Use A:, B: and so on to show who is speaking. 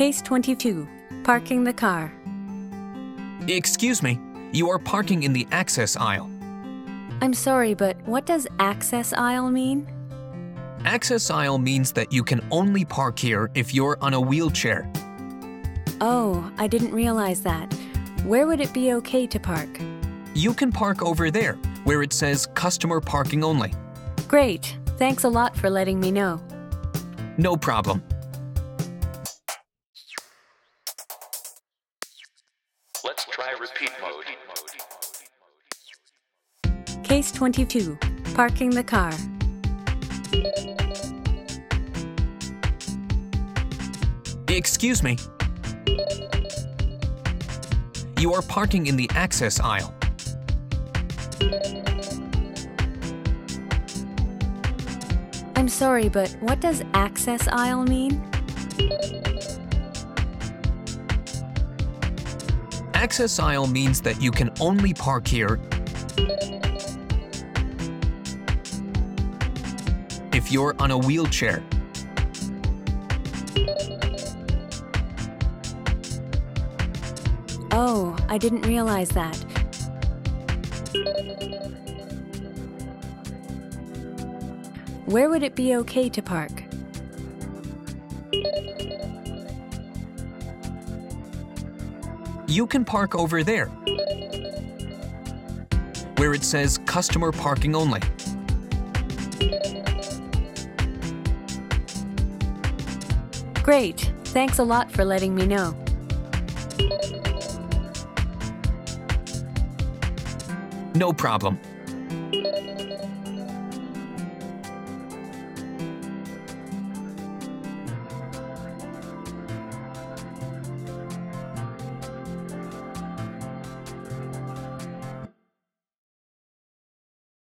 A: Case 22 Parking the car.
B: Excuse me, you are parking in the access aisle.
A: I'm sorry, but what does access aisle mean?
B: Access aisle means that you can only park here if you're on a wheelchair.
A: Oh, I didn't realize that. Where would it be okay to park?
B: You can park over there, where it says customer parking only.
A: Great. Thanks a lot for letting me know.
B: No problem.
C: Let's try repeat mode.
A: Case 22 Parking the car.
B: Excuse me. You are parking in the access aisle.
A: I'm sorry, but what does access aisle mean?
B: Access aisle means that you can only park here if you're on a wheelchair.
A: Oh, I didn't realize that. Where would it be okay to park?
B: You can park over there, where it says customer parking only.
A: Great. Thanks a lot for letting me know.
B: No problem.